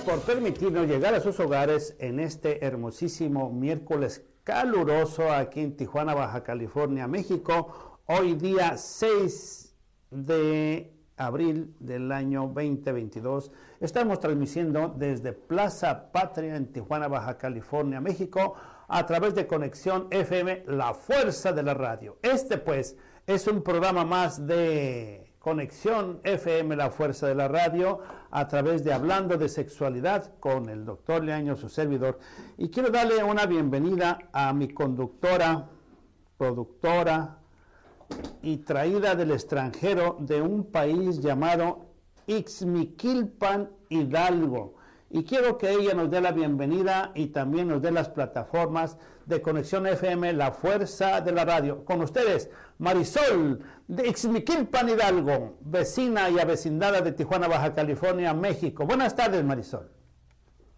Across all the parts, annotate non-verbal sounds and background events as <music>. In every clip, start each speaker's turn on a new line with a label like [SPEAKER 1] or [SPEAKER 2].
[SPEAKER 1] Por permitirnos llegar a sus hogares en este hermosísimo miércoles caluroso aquí en Tijuana, Baja California, México. Hoy día 6 de abril del año 2022. Estamos transmitiendo desde Plaza Patria en Tijuana, Baja California, México, a través de Conexión FM, La Fuerza de la Radio. Este pues es un programa más de Conexión FM, la fuerza de la radio, a través de Hablando de Sexualidad con el doctor Leaño, su servidor. Y quiero darle una bienvenida a mi conductora, productora y traída del extranjero de un país llamado Ixmiquilpan Hidalgo. Y quiero que ella nos dé la bienvenida y también nos dé las plataformas de Conexión FM, la fuerza de la radio. Con ustedes, Marisol de Ixmiquilpan Hidalgo, vecina y avecindada de Tijuana, Baja California, México. Buenas tardes, Marisol.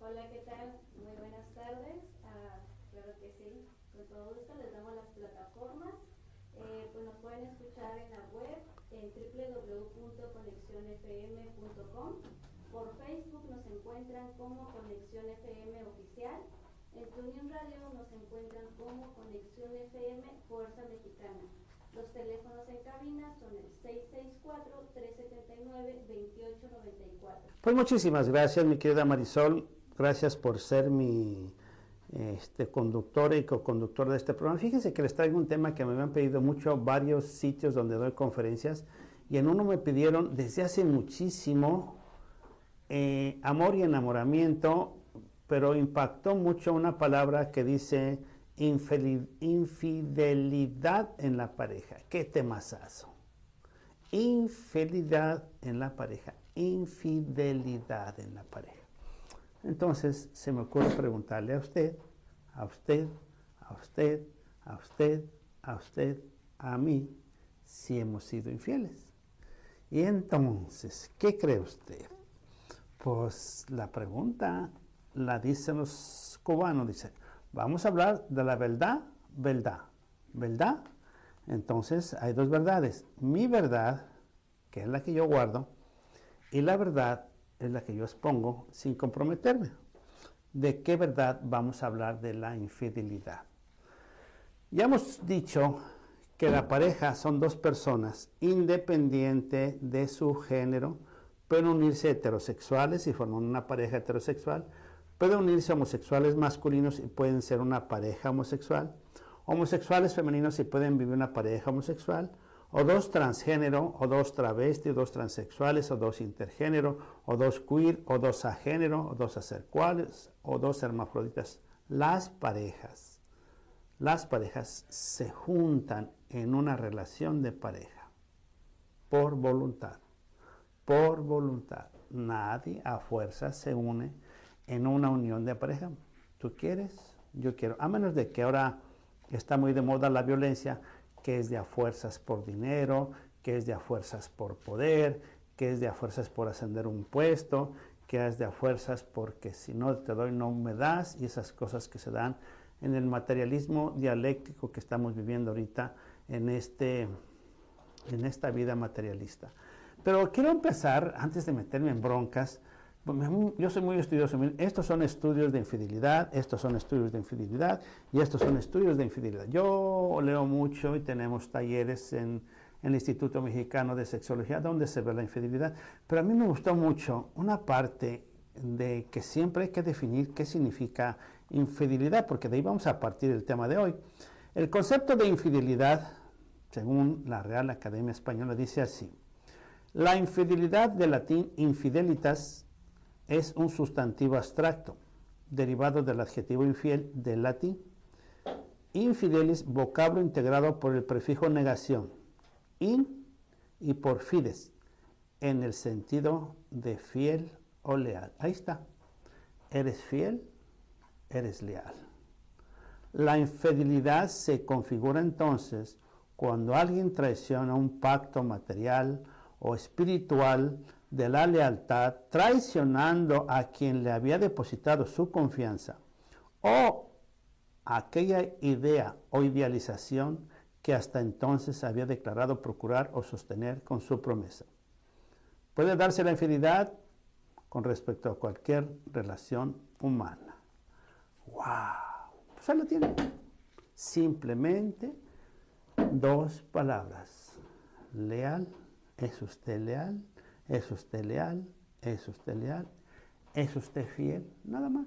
[SPEAKER 2] Hola, ¿qué tal? Muy buenas tardes. Ah, claro que sí, con todo gusto les damos las plataformas. Eh, pues nos pueden escuchar en la web en www.conexionfm.com. Por Facebook nos encuentran como Conexión FM Oficial. En TuneIn Radio nos encuentran como Conexión FM Fuerza Mexicana. Los teléfonos en son el 664-379-2894.
[SPEAKER 1] Pues muchísimas gracias, mi querida Marisol. Gracias por ser mi este, conductora y co-conductor de este programa. Fíjense que les traigo un tema que me han pedido mucho, varios sitios donde doy conferencias, y en uno me pidieron desde hace muchísimo eh, amor y enamoramiento, pero impactó mucho una palabra que dice infidelidad en la pareja. ¿Qué temazazo? Infidelidad en la pareja. Infidelidad en la pareja. Entonces se me ocurre preguntarle a usted, a usted, a usted, a usted, a usted, a mí, si hemos sido infieles. Y entonces, ¿qué cree usted? Pues la pregunta la dicen los cubanos, dice, Vamos a hablar de la verdad, verdad, verdad. Entonces hay dos verdades. Mi verdad, que es la que yo guardo, y la verdad es la que yo expongo sin comprometerme. ¿De qué verdad vamos a hablar de la infidelidad? Ya hemos dicho que la pareja son dos personas independientes de su género, pueden unirse heterosexuales y forman una pareja heterosexual, Pueden unirse homosexuales masculinos y pueden ser una pareja homosexual, homosexuales femeninos y pueden vivir una pareja homosexual, o dos transgénero, o dos travestis, o dos transexuales, o dos intergénero, o dos queer, o dos agénero, o dos acercuales, o dos hermafroditas. Las parejas, las parejas se juntan en una relación de pareja por voluntad, por voluntad. Nadie a fuerza se une en una unión de pareja. Tú quieres, yo quiero. A menos de que ahora está muy de moda la violencia, que es de a fuerzas por dinero, que es de a fuerzas por poder, que es de a fuerzas por ascender un puesto, que es de a fuerzas porque si no te doy no me das y esas cosas que se dan en el materialismo dialéctico que estamos viviendo ahorita en, este, en esta vida materialista. Pero quiero empezar, antes de meterme en broncas, yo soy muy estudioso. Estos son estudios de infidelidad, estos son estudios de infidelidad y estos son estudios de infidelidad. Yo leo mucho y tenemos talleres en, el Instituto Mexicano de Sexología donde se ve la infidelidad. Pero a mí me gustó mucho una parte de que siempre hay que definir qué significa infidelidad, porque de ahí vamos a partir del tema de hoy. El concepto de infidelidad, según la Real Academia Española, dice así. La infidelidad de latín infidelitas es un sustantivo abstracto, derivado del adjetivo infiel del latín. Infidelis, vocablo integrado por el prefijo negación, in y por fides, en el sentido de fiel o leal. Ahí está. Eres fiel, eres leal. La infidelidad se configura entonces cuando alguien traiciona un pacto material o espiritual de la lealtad, traicionando a quien le había depositado su confianza, o aquella idea o idealización que hasta entonces había declarado procurar o sostener con su promesa. Puede darse la infidelidad con respecto a cualquier relación humana. ¡Wow! Pues lo tiene. Simplemente dos palabras. Leal, es usted leal, es usted leal, es usted leal, es usted fiel, nada más.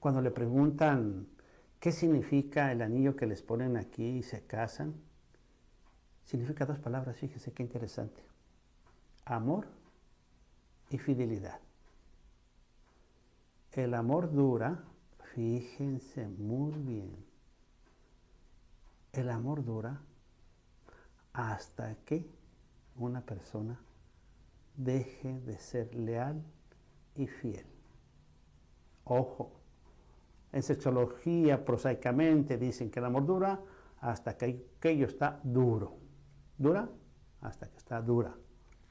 [SPEAKER 1] Cuando le preguntan qué significa el anillo que les ponen aquí y se casan, significa dos palabras, fíjese qué interesante. Amor y fidelidad. El amor dura, fíjense muy bien, el amor dura hasta que una persona deje de ser leal y fiel. Ojo, en sexología prosaicamente dicen que el amor dura hasta que aquello está duro. ¿Dura? Hasta que está dura,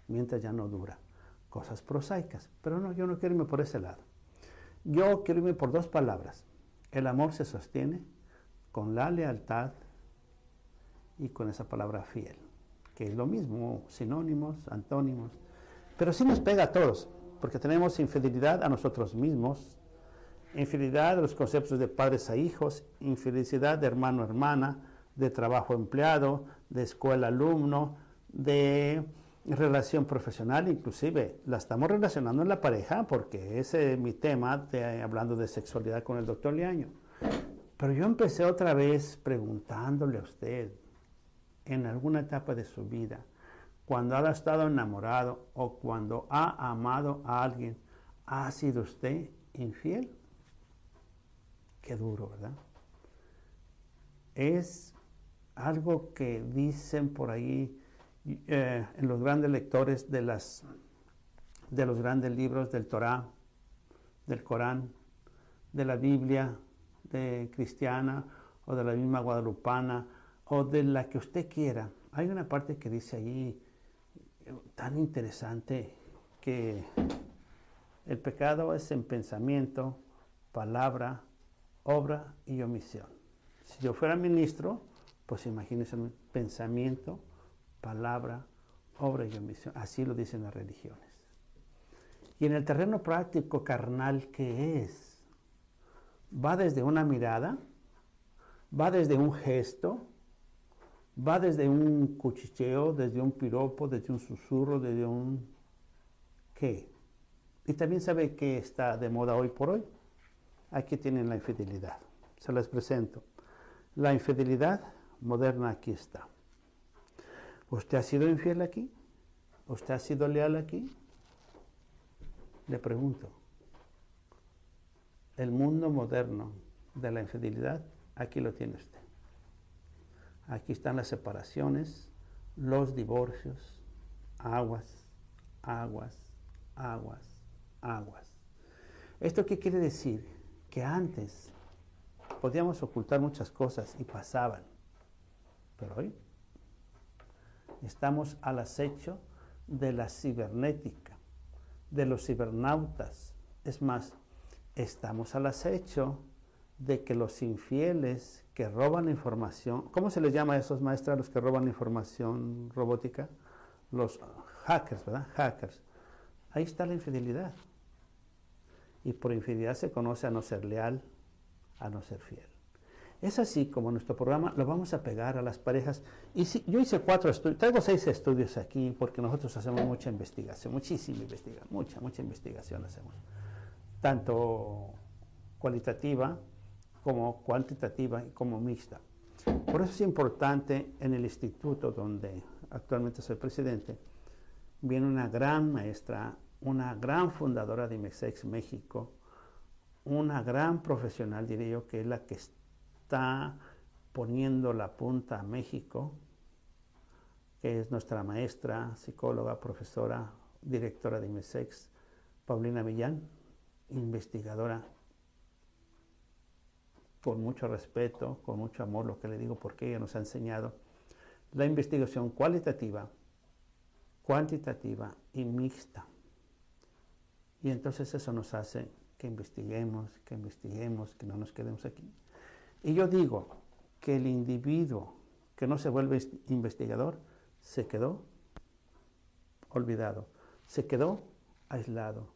[SPEAKER 1] mientras ya no dura. Cosas prosaicas. Pero no, yo no quiero irme por ese lado. Yo quiero irme por dos palabras. El amor se sostiene con la lealtad y con esa palabra fiel, que es lo mismo, sinónimos, antónimos. Pero sí nos pega a todos, porque tenemos infidelidad a nosotros mismos, infidelidad de los conceptos de padres a hijos, infelicidad de hermano a hermana, de trabajo empleado, de escuela alumno, de relación profesional, inclusive la estamos relacionando en la pareja porque ese es mi tema de, hablando de sexualidad con el doctor Liaño. Pero yo empecé otra vez preguntándole a usted en alguna etapa de su vida, cuando ha estado enamorado o cuando ha amado a alguien, ¿ha sido usted infiel? Qué duro, ¿verdad? Es algo que dicen por ahí eh, en los grandes lectores de, las, de los grandes libros del Torá, del Corán, de la Biblia cristiana o de la misma guadalupana o de la que usted quiera. Hay una parte que dice allí eh, tan interesante que el pecado es en pensamiento, palabra, obra y omisión. Si yo fuera ministro, pues imagínense pensamiento, palabra, obra y omisión. Así lo dicen las religiones. Y en el terreno práctico carnal, ¿qué es? Va desde una mirada, va desde un gesto, va desde un cuchicheo, desde un piropo, desde un susurro, desde un... ¿Qué? Y también sabe que está de moda hoy por hoy. Aquí tienen la infidelidad. Se las presento. La infidelidad moderna aquí está. ¿Usted ha sido infiel aquí? ¿Usted ha sido leal aquí? Le pregunto. El mundo moderno de la infidelidad, aquí lo tiene usted. Aquí están las separaciones, los divorcios, aguas, aguas, aguas, aguas. ¿Esto qué quiere decir? Que antes podíamos ocultar muchas cosas y pasaban, pero hoy estamos al acecho de la cibernética, de los cibernautas. Es más, estamos al acecho de que los infieles que roban información, ¿cómo se les llama a esos maestros los que roban información robótica? Los hackers, ¿verdad? Hackers. Ahí está la infidelidad. Y por infidelidad se conoce a no ser leal, a no ser fiel. Es así como nuestro programa lo vamos a pegar a las parejas. Y si, yo hice cuatro estudios, traigo seis estudios aquí porque nosotros hacemos mucha investigación, muchísima investigación, mucha, mucha investigación hacemos. Tanto cualitativa como cuantitativa y como mixta. Por eso es importante en el instituto donde actualmente soy presidente, viene una gran maestra, una gran fundadora de IMEXEX México, una gran profesional, diría yo, que es la que está poniendo la punta a México, que es nuestra maestra, psicóloga, profesora, directora de IMESEX, Paulina Millán, investigadora, con mucho respeto, con mucho amor, lo que le digo, porque ella nos ha enseñado la investigación cualitativa, cuantitativa y mixta. Y entonces eso nos hace que investiguemos, que investiguemos, que no nos quedemos aquí. Y yo digo que el individuo que no se vuelve investigador se quedó olvidado. Se quedó aislado.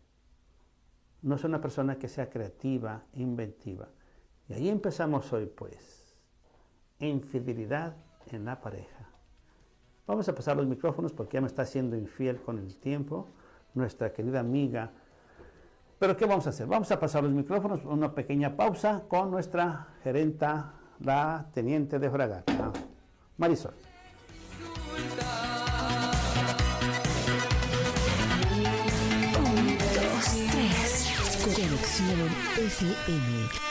[SPEAKER 1] No es una persona que sea creativa, inventiva. Y ahí empezamos hoy, pues. Infidelidad en la pareja. Vamos a pasar los micrófonos porque ya me está siendo infiel con el tiempo nuestra querida amiga. Pero ¿qué vamos a hacer? Vamos a pasar los micrófonos, una pequeña pausa con nuestra gerenta, la teniente de fragata, Marisol.
[SPEAKER 3] Conexión FM.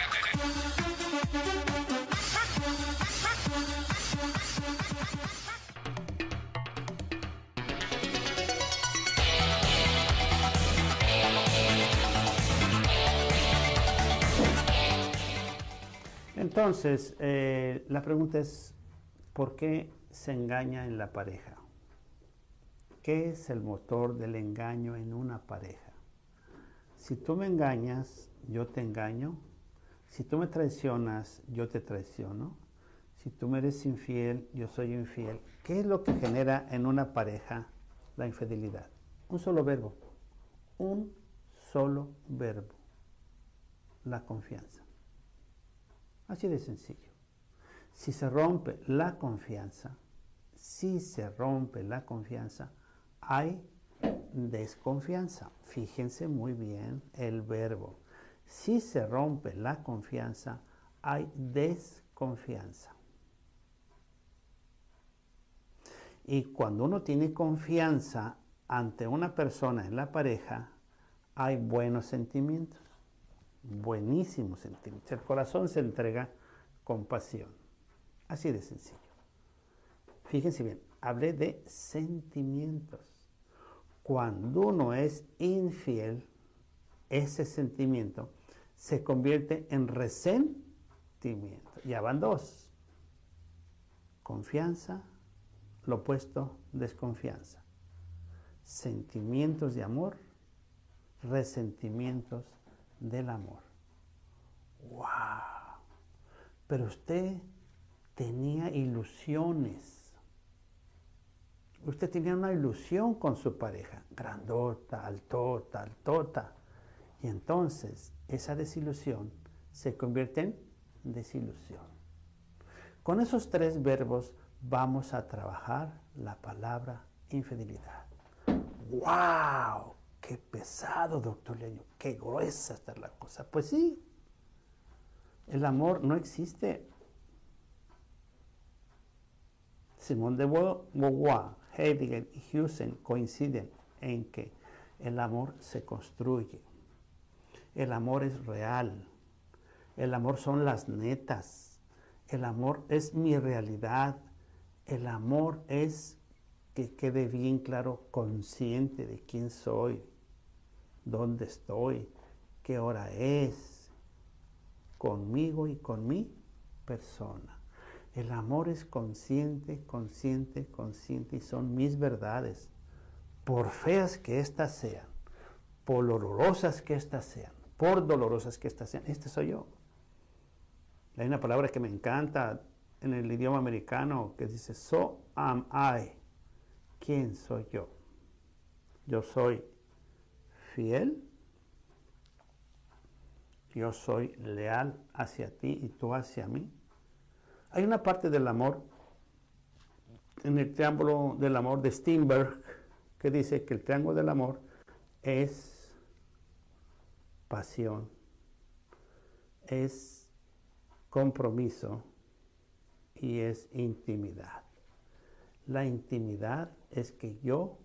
[SPEAKER 1] Entonces, eh, la pregunta es, ¿por qué se engaña en la pareja? ¿Qué es el motor del engaño en una pareja? Si tú me engañas, yo te engaño. Si tú me traicionas, yo te traiciono. Si tú me eres infiel, yo soy infiel. ¿Qué es lo que genera en una pareja la infidelidad? Un solo verbo. Un solo verbo. La confianza. Así de sencillo. Si se rompe la confianza, si se rompe la confianza, hay desconfianza. Fíjense muy bien el verbo. Si se rompe la confianza, hay desconfianza. Y cuando uno tiene confianza ante una persona en la pareja, hay buenos sentimientos buenísimos sentimientos. El corazón se entrega con pasión. Así de sencillo. Fíjense bien, hablé de sentimientos. Cuando uno es infiel, ese sentimiento se convierte en resentimiento. Ya van dos. Confianza, lo opuesto, desconfianza. Sentimientos de amor, resentimientos del amor. ¡Wow! Pero usted tenía ilusiones. Usted tenía una ilusión con su pareja, grandota, altota, altota. Y entonces esa desilusión se convierte en desilusión. Con esos tres verbos vamos a trabajar la palabra infidelidad. ¡Wow! Qué pesado, doctor Leño, qué gruesa está la cosa. Pues sí, el amor no existe. Simón de Beauvoir, Heidegger y Husen coinciden en que el amor se construye. El amor es real. El amor son las netas. El amor es mi realidad. El amor es que quede bien claro, consciente de quién soy, dónde estoy, qué hora es, conmigo y con mi persona. El amor es consciente, consciente, consciente y son mis verdades, por feas que éstas sean, por dolorosas que éstas sean, por dolorosas que éstas sean. Este soy yo. Hay una palabra que me encanta en el idioma americano que dice, so am I. ¿Quién soy yo? Yo soy fiel, yo soy leal hacia ti y tú hacia mí. Hay una parte del amor en el triángulo del amor de Steinberg que dice que el triángulo del amor es pasión, es compromiso y es intimidad. La intimidad es que yo,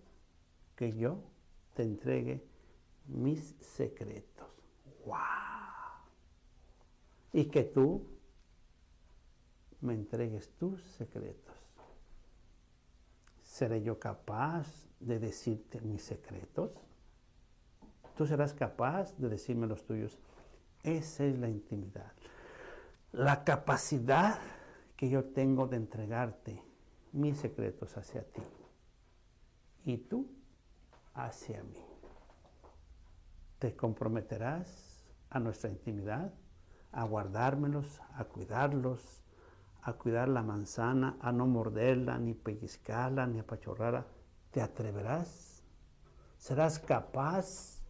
[SPEAKER 1] que yo te entregue mis secretos. ¡Wow! Y que tú me entregues tus secretos. ¿Seré yo capaz de decirte mis secretos? ¿Tú serás capaz de decirme los tuyos? Esa es la intimidad. la capacidad que yo tengo de entregarte mis secretos hacia ti y tú hacia mí. Te comprometerás a nuestra intimidad, a guardármelos, a cuidarlos, a cuidar la manzana, a no morderla, ni pellizcarla, ni apachorrarla. ¿Te atreverás? ¿Serás capaz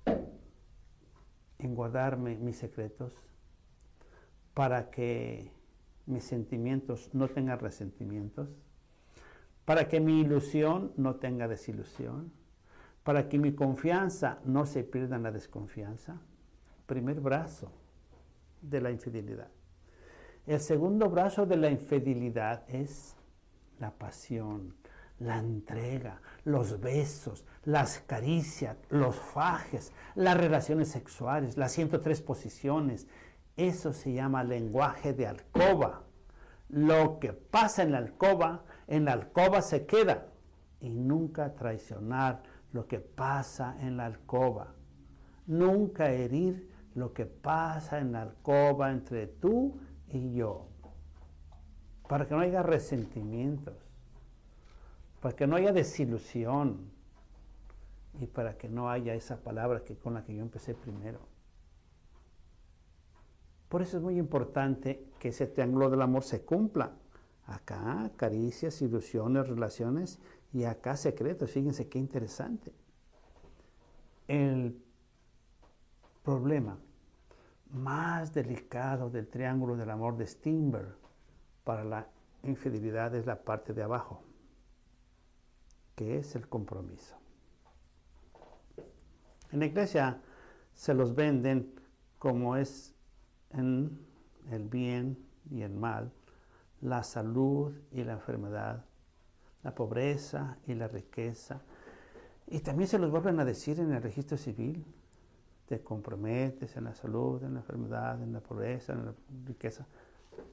[SPEAKER 1] en guardarme mis secretos para que mis sentimientos no tengan resentimientos? ¿Para que mi ilusión no tenga desilusión? ¿Para que mi confianza no se pierda en la desconfianza? Primer brazo de la infidelidad. El segundo brazo de la infidelidad es la pasión, la entrega, los besos, las caricias, los fajes, las relaciones sexuales, las 103 posiciones. Eso se llama lenguaje de alcoba. Lo que pasa en la alcoba, en la alcoba se queda. Y nunca traicionar lo que pasa en la alcoba. Nunca herir lo que pasa en la alcoba entre tú y yo. Para que no haya resentimientos para que no haya desilusión y para que no haya esa palabra que con la que yo empecé primero. Por eso es muy importante que ese triángulo del amor se cumpla. Acá caricias, ilusiones, relaciones y acá secretos. Fíjense qué interesante. El problema más delicado del triángulo del amor de Steinberg para la infidelidad es la parte de abajo que es el compromiso. En la iglesia se los venden como es en el bien y el mal, la salud y la enfermedad, la pobreza y la riqueza. Y también se los vuelven a decir en el registro civil. Te comprometes en la salud, en la enfermedad, en la pobreza, en la riqueza.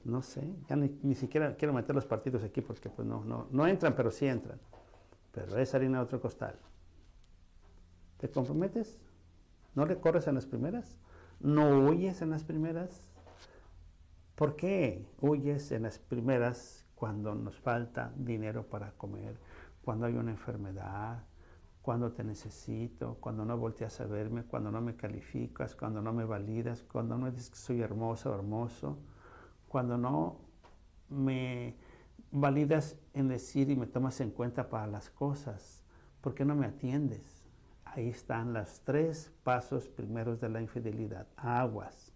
[SPEAKER 1] No sé, ya ni, siquiera quiero meter los partidos aquí porque pues no, no, no entran, pero sí entran pero es harina de otro costal. ¿Te comprometes? ¿No le corres en las primeras? ¿No huyes en las primeras? ¿Por qué huyes en las primeras cuando nos falta dinero para comer, cuando hay una enfermedad, cuando te necesito, cuando no volteas a verme, cuando no me calificas, cuando no me validas, cuando no dices que soy hermosa o hermoso, cuando no me validas en decir y me tomas en cuenta para las cosas. ¿Por qué no me atiendes? Ahí están los tres pasos primeros de la infidelidad. Aguas.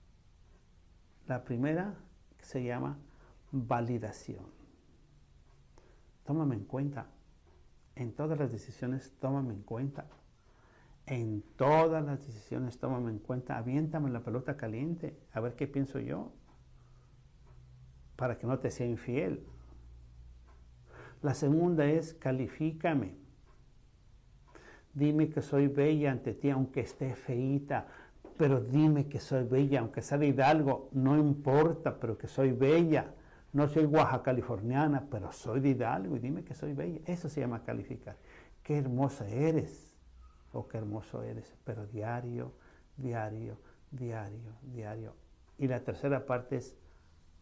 [SPEAKER 1] La primera se llama validación. Tómame en cuenta. En todas las decisiones, tómame en cuenta. En todas las decisiones, tómame en cuenta. Aviéntame la pelota caliente. A ver qué pienso yo. Para que no te sea infiel. La segunda es califícame. Dime que soy bella ante ti, aunque esté feíta, pero dime que soy bella, aunque sea Hidalgo, no importa, pero que soy bella. No soy Oaxaca californiana, pero soy de Hidalgo y dime que soy bella. Eso se llama calificar. Qué hermosa eres, o qué hermoso eres, pero diario, diario, diario, diario. Y la tercera parte es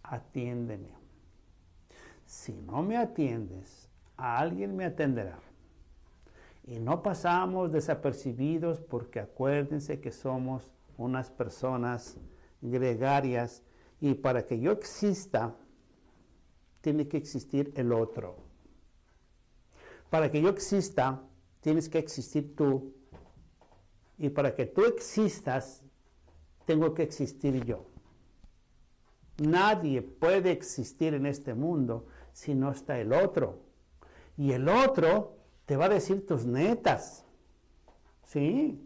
[SPEAKER 1] atiéndeme. Si no me atiendes, alguien me atenderá. Y no pasamos desapercibidos porque acuérdense que somos unas personas gregarias y para que yo exista, tiene que existir el otro. Para que yo exista, tienes que existir tú. Y para que tú existas, tengo que existir yo. Nadie puede existir en este mundo si no está el otro. Y el otro te va a decir tus netas. ¿Sí?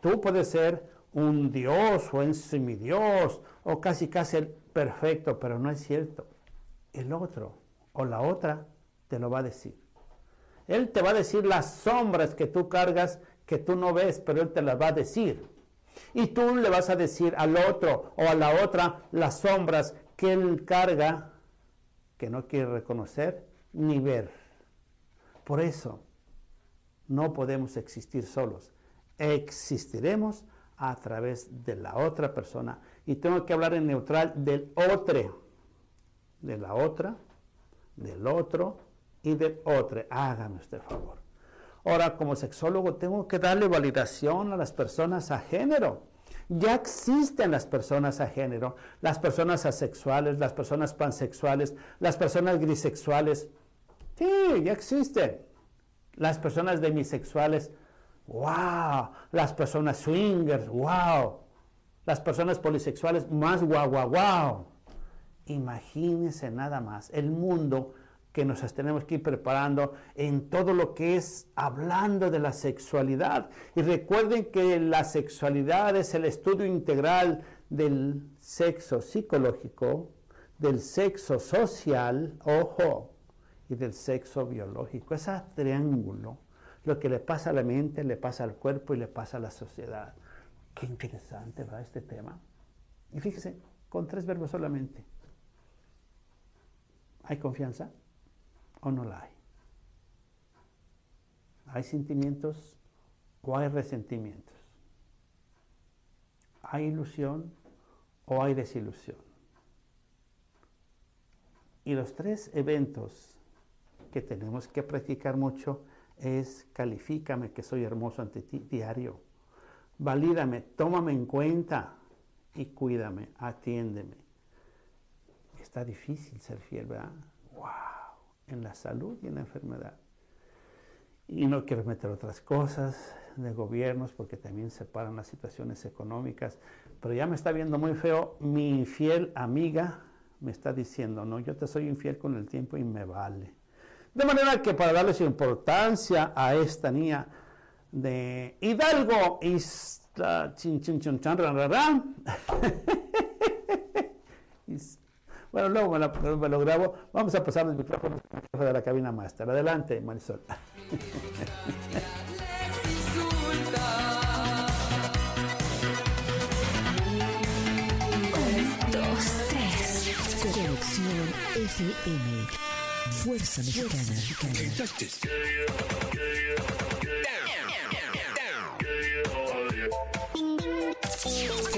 [SPEAKER 1] Tú puedes ser un Dios o en semidios o casi casi el perfecto, pero no es cierto. El otro o la otra te lo va a decir. Él te va a decir las sombras que tú cargas que tú no ves, pero él te las va a decir. Y tú le vas a decir al otro o a la otra las sombras que él carga que no quiere reconocer ni ver. Por eso no podemos existir solos. Existiremos a través de la otra persona. Y tengo que hablar en neutral del otro. De la otra, del otro y del otro. Hágame usted favor. Ahora, como sexólogo, tengo que darle validación a las personas a género. Ya existen las personas a género, las personas asexuales, las personas pansexuales, las personas grisexuales. Sí, ya existen. Las personas demisexuales, wow. Las personas swingers, wow. Las personas polisexuales, más wow, wow, wow. Imagínense nada más el mundo que nos tenemos que ir preparando en todo lo que es hablando de la sexualidad. Y recuerden que la sexualidad es el estudio integral del sexo psicológico, del sexo social, ojo, y del sexo biológico. Ese triángulo, lo que le pasa a la mente, le pasa al cuerpo y le pasa a la sociedad. Qué interesante va este tema. Y fíjese, con tres verbos solamente. ¿Hay confianza o no la hay? ¿Hay sentimientos o hay resentimientos? ¿Hay ilusión o hay desilusión? Y los tres eventos que tenemos que practicar mucho es califícame que soy hermoso ante ti diario. Valídame, tómame en cuenta y cuídame, atiéndeme. Está difícil ser fiel, ¿verdad? ¡Wow! En la salud y en la enfermedad. Y no quiero meter otras cosas de gobiernos porque también separan las situaciones económicas. Pero ya me está viendo muy feo. Mi infiel amiga me está diciendo, no, yo te soy infiel con el tiempo y me vale. De manera que para darles importancia a esta niña de Hidalgo, y chin, chin, chin, chan, <laughs> Bueno, luego me, me, lo grabo. Vamos a pasar los micrófonos de la cabina master. Adelante, Marisol.
[SPEAKER 3] FM. Fuerza Mexicana.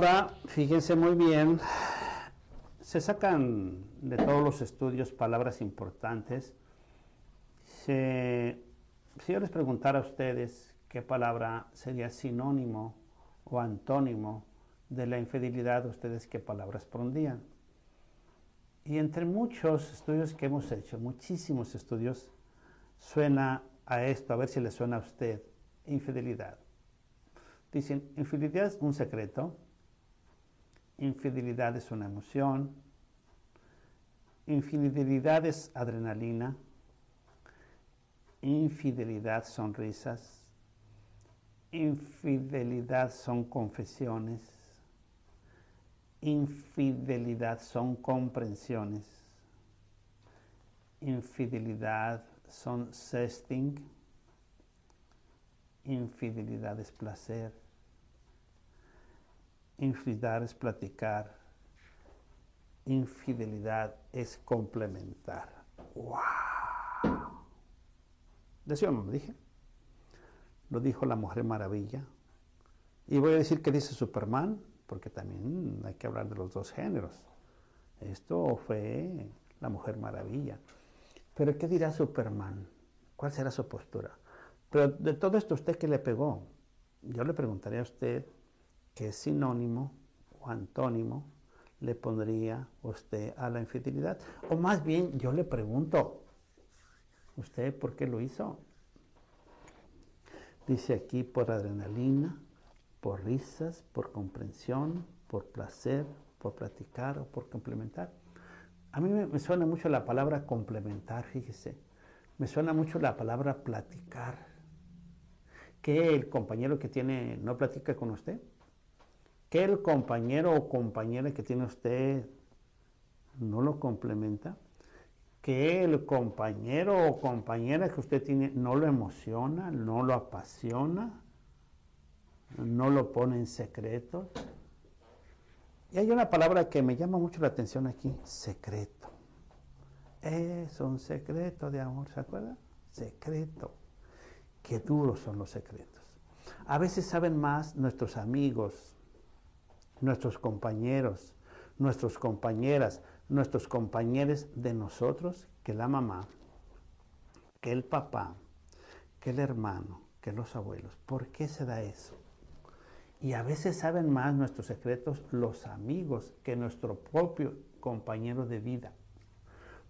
[SPEAKER 1] Ahora, fíjense muy bien, se sacan de todos los estudios palabras importantes. si yo les preguntara a ustedes qué palabra sería sinónimo o antónimo de la infidelidad, ustedes qué palabras pondrían. Y entre muchos estudios que hemos hecho, muchísimos estudios, suena a esto, a ver si le suena a usted, infidelidad. Dicen, infidelidad es un secreto, Infidelidad es una emoción. Infidelidad es adrenalina. Infidelidad son risas. Infidelidad son confesiones. Infidelidad son comprensiones. Infidelidad son sexting. Infidelidad es placer Infidelidad es platicar. Infidelidad es complementar. ¡Wow! ¿De eso no lo dije? Lo dijo la Mujer Maravilla. Y voy a decir que dice Superman, porque también hay que hablar de los dos géneros. Esto fue la Mujer Maravilla. Pero ¿qué dirá Superman? ¿Cuál será su postura? Pero de todo esto, ¿usted qué le pegó? Yo le preguntaría a usted ¿Qué sinónimo o antónimo le pondría usted a la infidelidad? O más bien, yo le pregunto, ¿usted por qué lo hizo? Dice aquí por adrenalina, por risas, por comprensión, por placer, por platicar o por complementar. A mí me, suena mucho la palabra complementar, fíjese. Me suena mucho la palabra platicar. ¿Que el compañero que tiene no platica con usted? Que el compañero o compañera que tiene usted no lo complementa, que el compañero o compañera que usted tiene no lo emociona, no lo apasiona, no lo pone en secreto. Y hay una palabra que me llama mucho la atención aquí, secreto. Es un secreto de amor, ¿se acuerda? Secreto. Qué duros son los secretos. A veces saben más nuestros amigos, nuestros compañeros, nuestras compañeras, nuestros compañeros de nosotros que la mamá, que el papá, que el hermano, que los abuelos. ¿Por qué se da eso? Y a veces saben más nuestros secretos los amigos que nuestro propio compañero de vida.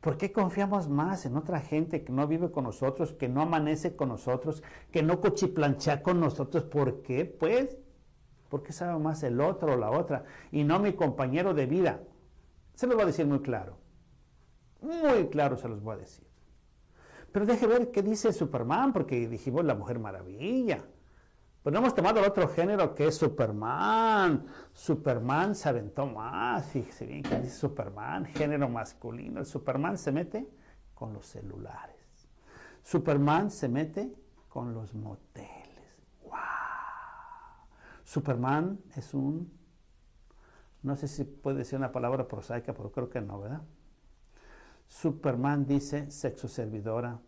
[SPEAKER 1] ¿Por qué confiamos más en otra gente que no vive con nosotros, que no amanece con nosotros, que no cochiplanchea con nosotros? ¿Por qué? Pues, porque sabe más el otro o la otra y no mi compañero de vida. Se lo voy a decir muy claro. Muy claro se los voy a decir. Pero deje ver qué dice Superman, porque dijimos la Mujer Maravilla. Pues no hemos tomado el otro género que es Superman. Superman se aventó más. Fíjese bien que dice Superman, género masculino. El Superman se mete con los celulares. Superman se mete con los moteles. Superman es un, no sé si puede ser una palabra prosaica, pero creo que no, ¿verdad? Superman dice sexo servidora.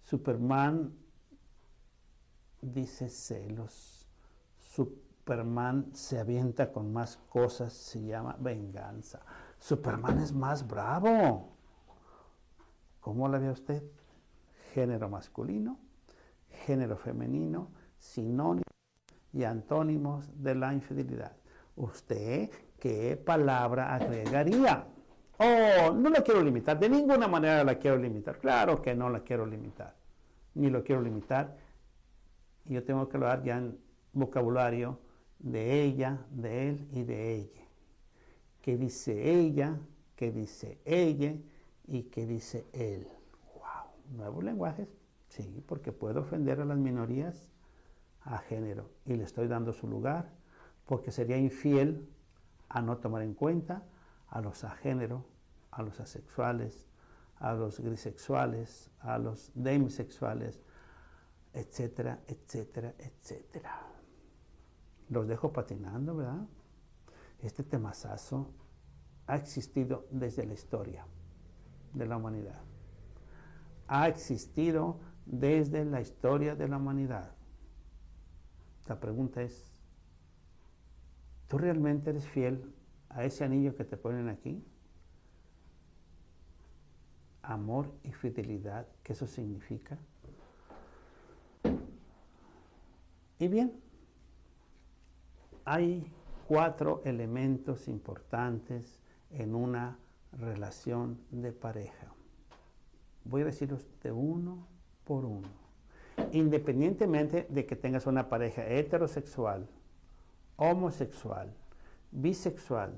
[SPEAKER 1] Superman dice celos. Superman se avienta con más cosas, se llama venganza. Superman es más bravo. ¿Cómo la ve usted? Género masculino, género femenino, sinónimos y antónimos de la infidelidad. ¿Usted qué palabra agregaría? Oh, no la quiero limitar, de ninguna manera la quiero limitar. Claro que no la quiero limitar, ni lo quiero limitar yo tengo que hablar ya en vocabulario de ella, de él y de ella. ¿Qué dice ella? ¿Qué dice ella? ¿Y qué dice él? ¡Wow! ¿Nuevos lenguajes? Sí, porque puedo ofender a las minorías a género y le estoy dando su lugar porque sería infiel a no tomar en cuenta a los a género, a los asexuales, a los grisexuales, a los demisexuales, etcétera, etcétera, etcétera. Los dejo patinando, ¿verdad? Este temazazo ha existido desde la historia de la humanidad. Ha existido desde la historia de la humanidad. La pregunta es, ¿tú realmente eres fiel a ese anillo que te ponen aquí? Amor y fidelidad, ¿qué eso significa? Y bien, hay cuatro elementos importantes en una relación de pareja. Voy a decirlos de uno por uno. Independientemente de que tengas una pareja heterosexual, homosexual, bisexual,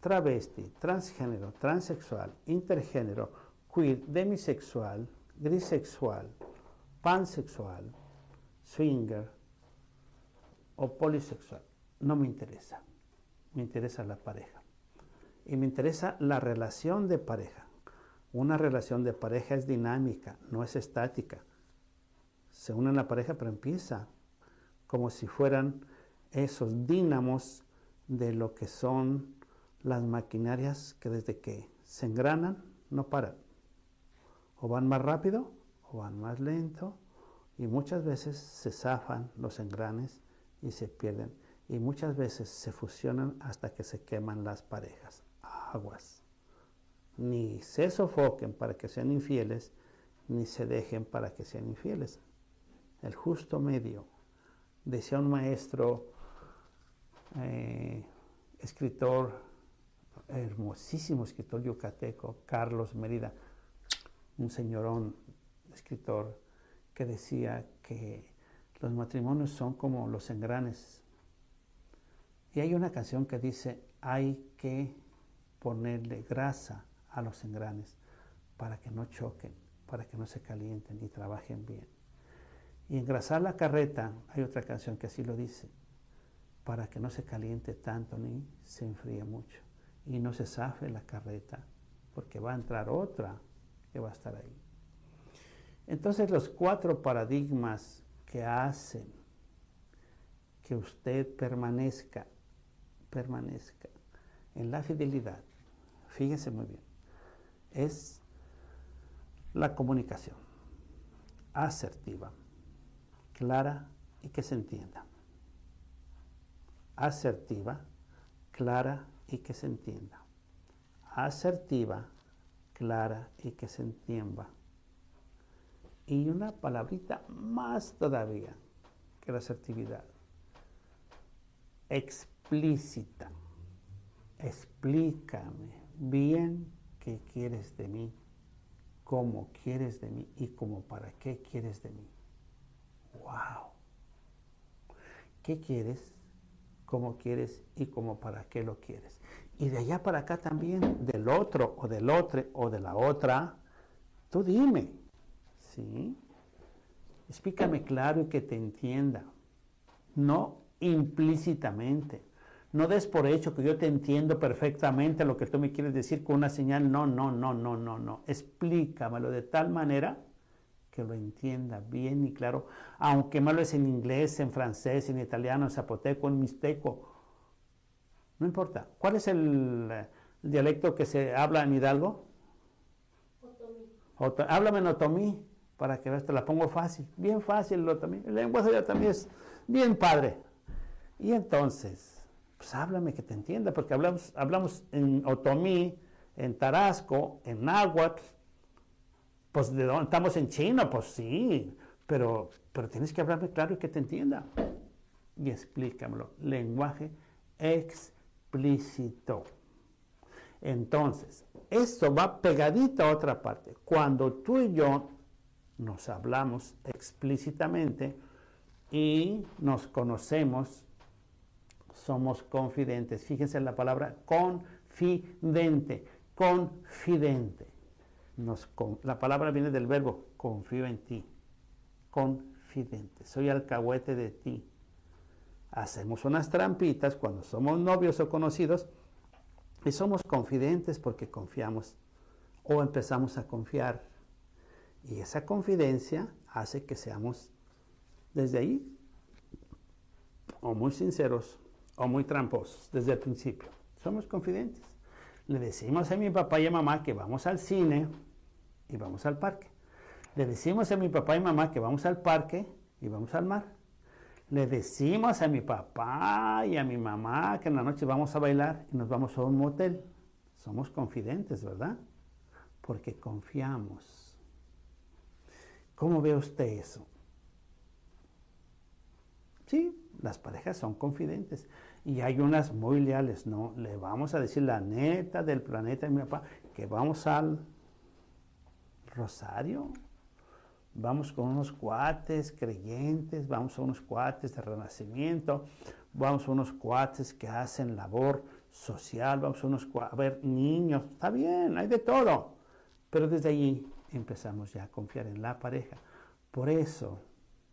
[SPEAKER 1] travesti, transgénero, transexual, intergénero, queer, demisexual, grisexual, pansexual, swinger, o polisexual. No me interesa. Me interesa la pareja. Y me interesa la relación de pareja. Una relación de pareja es dinámica, no es estática. Se une la pareja, pero empieza como si fueran esos dínamos de lo que son las maquinarias que desde que se engranan no paran. O van más rápido o van más lento y muchas veces se zafan los engranes y se pierden. Y muchas veces se fusionan hasta que se queman las parejas. Aguas. Ni se sofoquen para que sean infieles, ni se dejen para que sean infieles. El justo medio. Decía un maestro, eh, escritor, hermosísimo escritor yucateco, Carlos Merida, un señorón escritor, que decía que los matrimonios son como los engranes. Y hay una canción que dice, hay que ponerle grasa a los engranes para que no choquen, para que no se calienten y trabajen bien. Y engrasar la carreta, hay otra canción que así lo dice, para que no se caliente tanto ni se enfríe mucho y no se zafe la carreta porque va a entrar otra que va a estar ahí. Entonces los cuatro paradigmas que hacen que usted permanezca, permanezca en la fidelidad, fíjese muy bien, es la comunicación asertiva, clara y que se entienda. Asertiva, clara y que se entienda. Asertiva, clara y que se entienda. Y una palabrita más todavía que la asertividad. Explícita. Explícame bien qué quieres de mí, cómo quieres de mí y cómo para qué quieres de mí. ¡Wow! ¿Qué quieres? ¿Cómo quieres? Y cómo para qué lo quieres. Y de allá para acá también, del otro o del otro o de la otra, tú dime. ¿Sí? Explícame claro y que te entienda. No implícitamente. No des por hecho que yo te entiendo perfectamente lo que tú me quieres decir con una señal. No, no, no, no, no, no. Explícamelo de tal manera que lo entienda bien y claro, aunque me es en inglés, en francés, en italiano, en zapoteco, en mixteco. No importa. ¿Cuál es el, dialecto que se habla en Hidalgo? Otomí. háblame en otomí para que veas, te la pongo fácil, bien fácil el otomí. El lenguaje ya también es bien padre. Y entonces, pues háblame que te entienda, porque hablamos, hablamos en otomí, en tarasco, en náhuatl. Pues de dónde estamos en China, pues sí, pero, pero tienes que hablarme claro y que te entienda. Y explícamelo. Lenguaje explícito. Entonces, esto va pegadito a otra parte. Cuando tú y yo nos hablamos explícitamente y nos conocemos somos confidentes. Fíjense en la palabra confidente, confidente. La palabra viene del verbo confío en ti, confidente. Soy alcahuete de ti. Hacemos unas trampitas cuando somos novios o conocidos y somos confidentes porque confiamos o empezamos a confiar. Y esa confidencia hace que seamos desde ahí o muy sinceros o muy tramposos desde el principio. Somos confidentes. Le decimos a mi papá y a mamá que vamos al cine y vamos al parque. Le decimos a mi papá y mamá que vamos al parque y vamos al mar. Le decimos a mi papá y a mi mamá que en la noche vamos a bailar y nos vamos a un motel. Somos confidentes, ¿verdad? Porque confiamos. ¿Cómo ve usted eso? Sí, las parejas son confidentes. Y hay unas muy leales, ¿no? Le vamos a decir la neta del planeta de mi papá, que vamos al Rosario, vamos con unos cuates creyentes, vamos a unos cuates de renacimiento, vamos a unos cuates que hacen labor social, vamos a unos a ver niños, está bien, hay de todo. Pero desde allí empezamos ya a confiar en la pareja. Por eso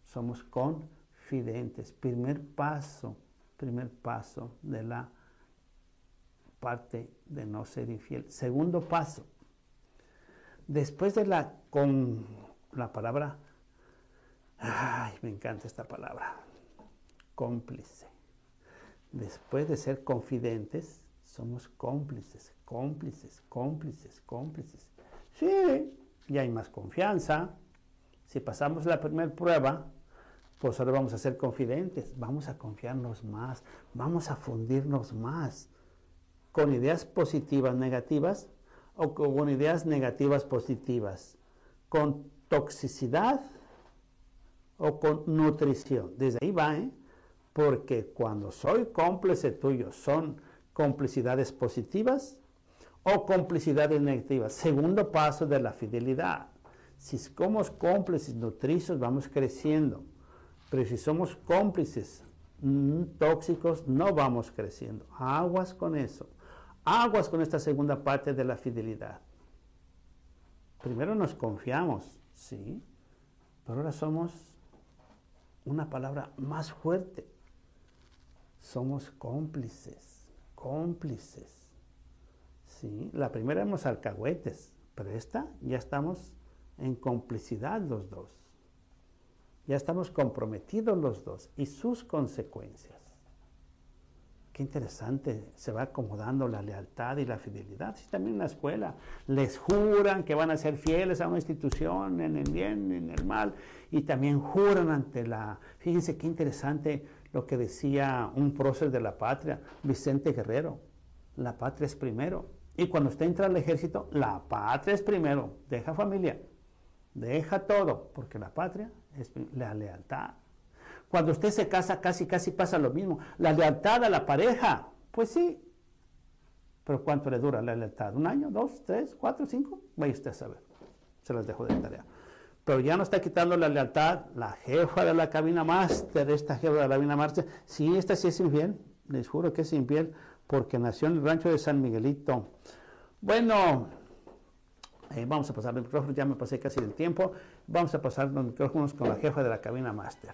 [SPEAKER 1] somos confidentes. Primer paso primer paso de la parte de no ser infiel. Segundo paso, después de la con la palabra, ay, me encanta esta palabra, cómplice. Después de ser confidentes, somos cómplices, cómplices, cómplices, cómplices. Sí, ya hay más confianza. Si pasamos la primera prueba, pues ahora vamos a ser confidentes, vamos a confiarnos más, vamos a fundirnos más con ideas positivas negativas o con ideas negativas positivas, con toxicidad o con nutrición. Desde ahí va, ¿eh? Porque cuando soy cómplice tuyo, son complicidades positivas o complicidades negativas. Segundo paso de la fidelidad. Si somos cómplices nutricios, vamos creciendo. Pero si somos cómplices mm, tóxicos, no vamos creciendo. Aguas con eso. Aguas con esta segunda parte de la fidelidad. Primero nos confiamos, sí, pero ahora somos una palabra más fuerte. Somos cómplices, cómplices. Sí, la primera éramos alcahuetes, pero esta ya estamos en complicidad los dos. Ya estamos comprometidos los dos y sus consecuencias. Qué interesante, se va acomodando la lealtad y la fidelidad. Sí, también en la escuela les juran que van a ser fieles a una institución en el bien, en el mal, y también juran ante la... Fíjense qué interesante lo que decía un prócer de la patria, Vicente Guerrero. La patria es primero. Y cuando usted entra al ejército, la patria es primero. Deja familia, deja todo, porque la patria es la lealtad. Cuando usted se casa, casi, casi pasa lo mismo. La lealtad a la pareja, pues sí. Pero ¿cuánto le dura la lealtad? ¿Un año? ¿Dos? ¿Tres? ¿Cuatro? ¿Cinco? Vaya usted a saber. Se las dejo de tarea. Pero ya no está quitando la lealtad la jefa de la cabina máster, esta jefa de la cabina máster. Sí, esta sí es infiel. Les juro que es infiel porque nació en el rancho de San Miguelito. Bueno, eh, vamos a pasar los micrófonos, ya me pasé casi del tiempo. Vamos a pasar los micrófonos con la jefa de la cabina máster.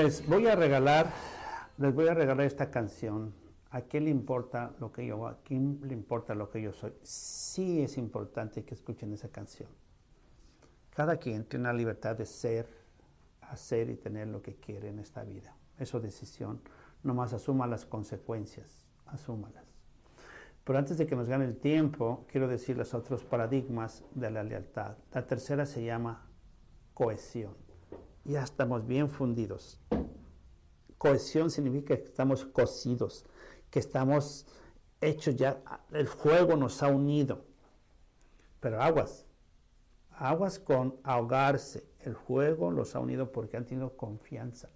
[SPEAKER 1] Les voy a regalar, les voy a regalar esta canción. ¿A quién le importa lo que yo, a quién le importa lo que yo soy? Sí es importante que escuchen esa canción. Cada quien tiene la libertad de ser, hacer y tener lo que quiere en esta vida. Es su decisión. Nomás asuma las consecuencias, asúmalas. Pero antes de que nos gane el tiempo, quiero decir los otros paradigmas de la lealtad. La tercera se llama cohesión ya estamos bien fundidos. Cohesión significa que estamos cosidos, que estamos hechos ya, el fuego nos ha unido. Pero aguas, aguas con ahogarse. El fuego los ha unido porque han tenido confianza.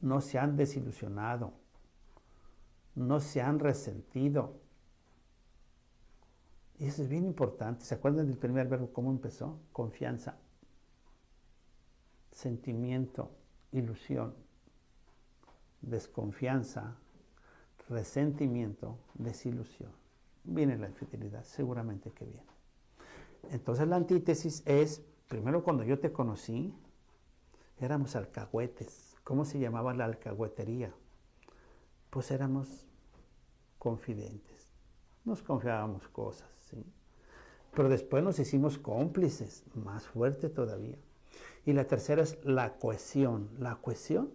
[SPEAKER 1] No se han desilusionado. No se han resentido. Y eso es bien importante. ¿Se acuerdan del primer verbo? ¿Cómo empezó? Confianza sentimiento, ilusión, desconfianza, resentimiento, desilusión. Viene la infidelidad, seguramente que viene. Entonces la antítesis es, primero cuando yo te conocí, éramos alcahuetes. ¿Cómo se llamaba la alcahuetería? Pues éramos confidentes. Nos confiábamos cosas, ¿sí? Pero después nos hicimos cómplices, más fuerte todavía. Y la tercera es la cohesión. La cohesión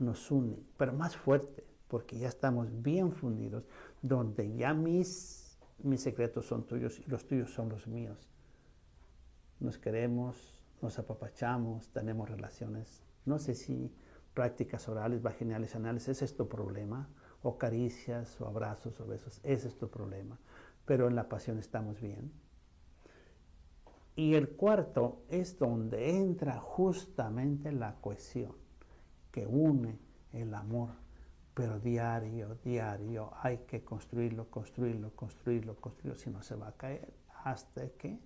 [SPEAKER 1] nos une, pero más fuerte, porque ya estamos bien fundidos, donde ya mis, mis secretos son tuyos y los tuyos son los míos. Nos queremos, nos apapachamos, tenemos relaciones. No sé si prácticas orales, vaginales, anales, ese es tu problema, o caricias, o abrazos, o besos, ese es tu problema. Pero en la pasión estamos bien y el cuarto es donde entra justamente la cohesión que une el amor, pero diario, diario, hay que construirlo, construirlo, construirlo, construirlo, si no se va a caer. Hasta que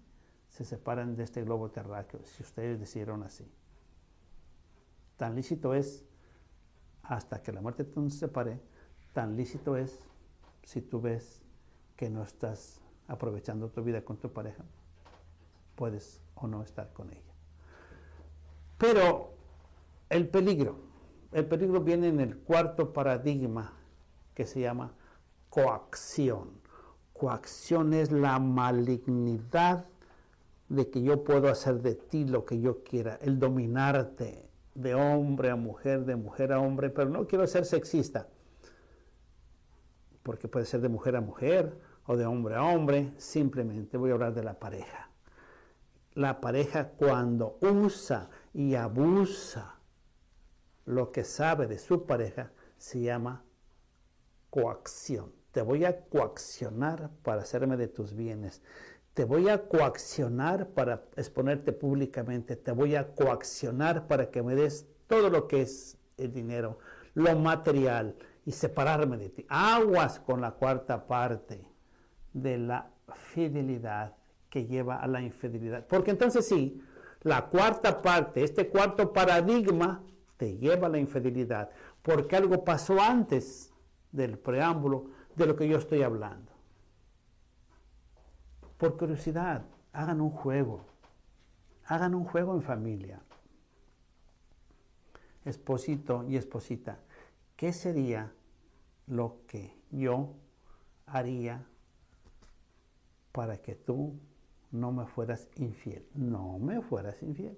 [SPEAKER 1] se separan de este globo terráqueo, si ustedes decidieron así. Tan lícito es hasta que la muerte nos separe, tan lícito es si tú ves que no estás aprovechando tu vida con tu pareja, puedes o no estar con ella. Pero el peligro, el peligro viene en el cuarto paradigma que se llama coacción. Coacción es la malignidad de que yo puedo hacer de ti lo que yo quiera, el dominarte, de hombre a mujer, de mujer a hombre, pero no quiero ser sexista, porque puede ser de mujer a mujer o de hombre a hombre, simplemente voy a hablar de la pareja. La pareja cuando usa y abusa lo que sabe de su pareja se llama coacción. Te voy a coaccionar para hacerme de tus bienes. Te voy a coaccionar para exponerte públicamente. Te voy a coaccionar para que me des todo lo que es el dinero, lo material y separarme de ti. Aguas con la cuarta parte de la fidelidad que lleva a la infidelidad. Porque entonces sí, la cuarta parte, este cuarto paradigma, te lleva a la infidelidad. Porque algo pasó antes del preámbulo de lo que yo estoy hablando. Por curiosidad, hagan un juego. Hagan un juego en familia. Esposito y esposita, ¿qué sería lo que yo haría para que tú no me fueras infiel? No me fueras infiel.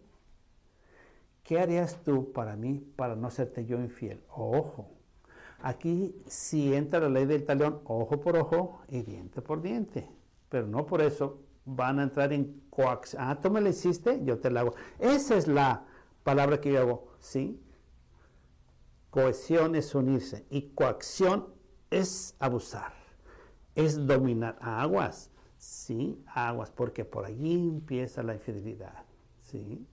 [SPEAKER 1] ¿Qué harías tú para mí para no serte yo infiel? Ojo, aquí si entra la ley del talión, ojo por ojo y diente por diente. Pero no por eso van a entrar en coacción. Ah, tú me la hiciste, yo te la hago. Esa es la palabra que yo hago, ¿sí? Cohesión es unirse y coacción es abusar, es dominar. Aguas, sí, aguas, porque por allí empieza la infidelidad, ¿sí?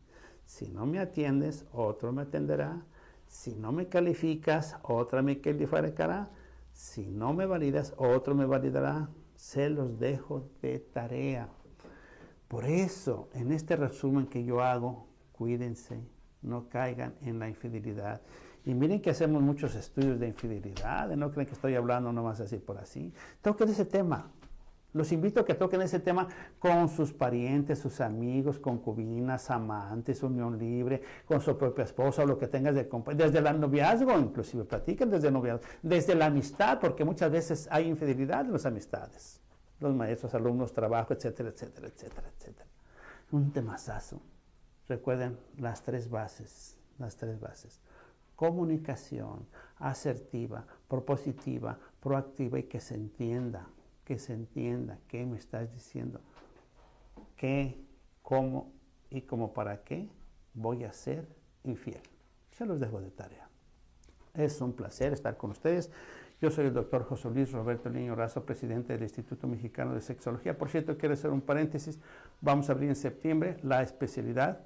[SPEAKER 1] Si no me atiendes, otro me atenderá. Si no me calificas, otra me calificará. Si no me validas, otro me validará. Se los dejo de tarea. Por eso, en este resumen que yo hago, cuídense, no caigan en la infidelidad. Y miren que hacemos muchos estudios de infidelidad, no creen que estoy hablando nomás así por así. Toquen ese tema, los invito a que toquen ese tema con sus parientes, sus amigos, concubinas, amantes, unión libre, con su propia esposa o lo que tengas de desde el noviazgo, inclusive platiquen desde el noviazgo, desde la amistad, porque muchas veces hay infidelidad en las amistades, los maestros, alumnos, trabajo, etcétera, etcétera, etcétera, etcétera. Un temazazo. Recuerden las tres bases, las tres bases. Comunicación asertiva, propositiva, proactiva y que se entienda que se entienda qué me estás diciendo, qué, cómo y cómo para qué voy a ser infiel. Se los dejo de tarea. Es un placer estar con ustedes. Yo soy el doctor José Luis Roberto Niño Razo, presidente del Instituto Mexicano de Sexología. Por cierto, quiero hacer un paréntesis. Vamos a abrir en septiembre la especialidad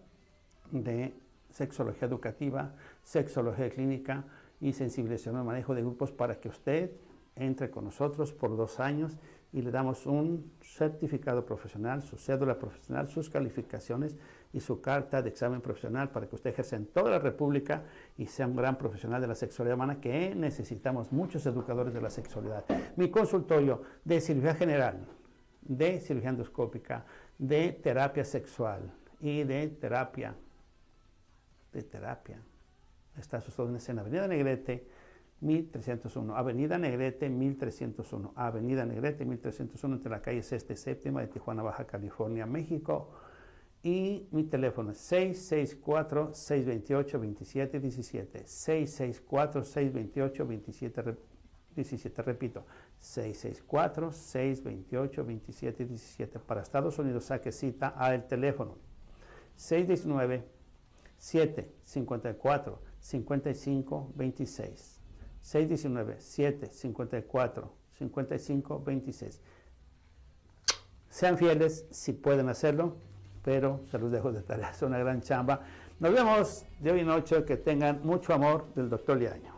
[SPEAKER 1] de sexología educativa, sexología clínica y sensibilización al manejo de grupos para que usted entre con nosotros por dos años y le damos un certificado profesional, su cédula profesional, sus calificaciones y su carta de examen profesional para que usted ejerza en toda la República y sea un gran profesional de la sexualidad humana que necesitamos muchos educadores de la sexualidad. Mi consultorio de cirugía general, de cirugía endoscópica, de terapia sexual y de terapia, de terapia. Está a sus órdenes en Avenida Negrete, 1301, Avenida Negrete 1301, Avenida Negrete 1301 entre la calle Sexta y Séptima de Tijuana, Baja California, México. Y mi teléfono es 664-628-2717. 664-628-2717. Repito, 664-628-2717. Para Estados Unidos, saque cita al teléfono 619 754 5526 619 7 54 55 26. Sean fieles si pueden hacerlo, pero se los dejo de tarea. Es una gran chamba. Nos vemos de hoy en noche. Que tengan mucho amor del doctor Liaño.